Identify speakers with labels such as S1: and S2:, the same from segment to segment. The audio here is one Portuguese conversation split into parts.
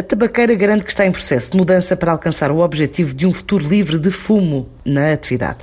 S1: A tabaqueira garante que está em processo de mudança para alcançar o objetivo de um futuro livre de fumo na atividade.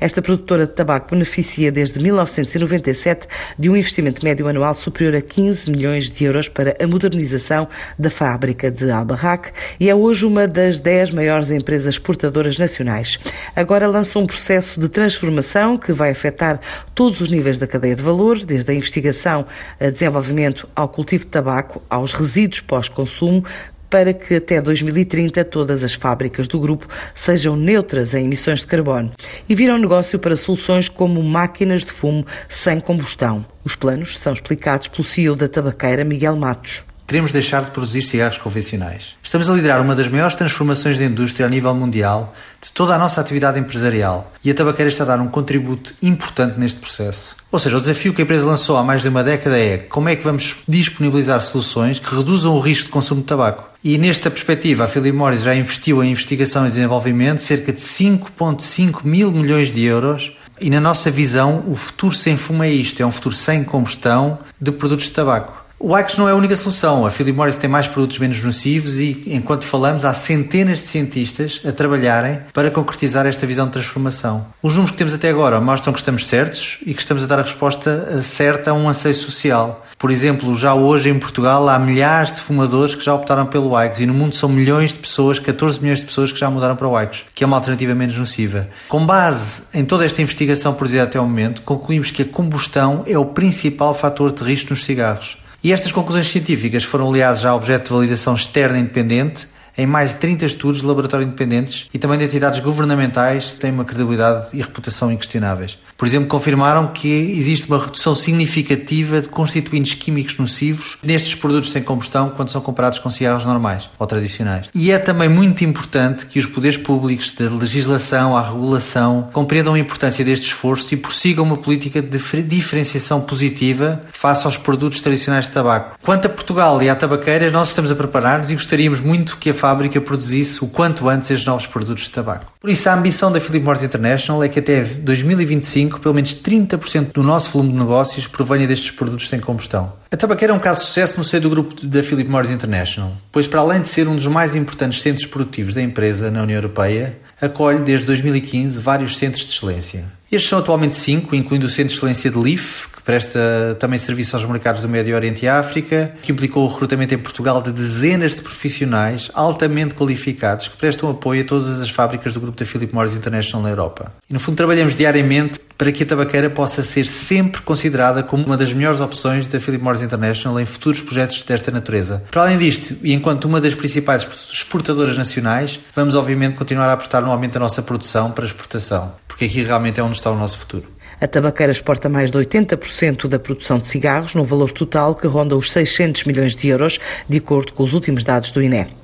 S1: Esta produtora de tabaco beneficia desde 1997 de um investimento médio anual superior a 15 milhões de euros para a modernização da fábrica de Albarrac e é hoje uma das 10 maiores empresas exportadoras nacionais. Agora lançou um processo de transformação que vai afetar todos os níveis da cadeia de valor, desde a investigação, a desenvolvimento ao cultivo de tabaco, aos resíduos pós-consumo, para que até 2030 todas as fábricas do grupo sejam neutras em emissões de carbono e viram negócio para soluções como máquinas de fumo sem combustão. Os planos são explicados pelo CEO da tabaqueira Miguel Matos.
S2: Queremos deixar de produzir cigarros convencionais. Estamos a liderar uma das maiores transformações da indústria a nível mundial de toda a nossa atividade empresarial e a tabaqueira está a dar um contributo importante neste processo. Ou seja, o desafio que a empresa lançou há mais de uma década é como é que vamos disponibilizar soluções que reduzam o risco de consumo de tabaco. E nesta perspectiva, a Philip Morris já investiu em investigação e desenvolvimento cerca de 5,5 mil milhões de euros e na nossa visão, o futuro sem fumo é isto: é um futuro sem combustão de produtos de tabaco. O ICOS não é a única solução. A Philip Morris tem mais produtos menos nocivos e, enquanto falamos, há centenas de cientistas a trabalharem para concretizar esta visão de transformação. Os números que temos até agora mostram que estamos certos e que estamos a dar a resposta certa a um anseio social. Por exemplo, já hoje em Portugal há milhares de fumadores que já optaram pelo ICOS e no mundo são milhões de pessoas, 14 milhões de pessoas que já mudaram para o ICOS, que é uma alternativa menos nociva. Com base em toda esta investigação produzida até o momento, concluímos que a combustão é o principal fator de risco nos cigarros. E estas conclusões científicas foram, aliás, já objeto de validação externa independente em mais de 30 estudos de laboratório independentes e também de entidades governamentais que têm uma credibilidade e reputação inquestionáveis. Por exemplo, confirmaram que existe uma redução significativa de constituintes químicos nocivos nestes produtos sem combustão quando são comparados com cigarros normais ou tradicionais. E é também muito importante que os poderes públicos, da legislação à regulação, compreendam a importância deste esforço e prossigam uma política de diferenciação positiva face aos produtos tradicionais de tabaco. Quanto a Portugal e à tabaqueira, nós estamos a preparar-nos e gostaríamos muito que a fábrica produzisse o quanto antes estes novos produtos de tabaco. Por isso, a ambição da Philip Morris International é que até 2025 pelo menos 30% do nosso volume de negócios provenha destes produtos sem combustão. A tabaqueira é um caso de sucesso no seio do grupo da Philip Morris International, pois para além de ser um dos mais importantes centros produtivos da empresa na União Europeia, acolhe desde 2015 vários centros de excelência. Estes são atualmente cinco, incluindo o Centro de Excelência de que presta também serviço aos mercados do Médio Oriente e África, que implicou o recrutamento em Portugal de dezenas de profissionais altamente qualificados que prestam apoio a todas as fábricas do grupo da Philip Morris International na Europa. E no fundo trabalhamos diariamente para que a tabaqueira possa ser sempre considerada como uma das melhores opções da Philip Morris International em futuros projetos desta natureza. Para além disto, e enquanto uma das principais exportadoras nacionais, vamos obviamente continuar a apostar no aumento da nossa produção para exportação, porque aqui realmente é onde está o nosso futuro.
S1: A tabaqueira exporta mais de 80% da produção de cigarros, num valor total que ronda os 600 milhões de euros, de acordo com os últimos dados do INE.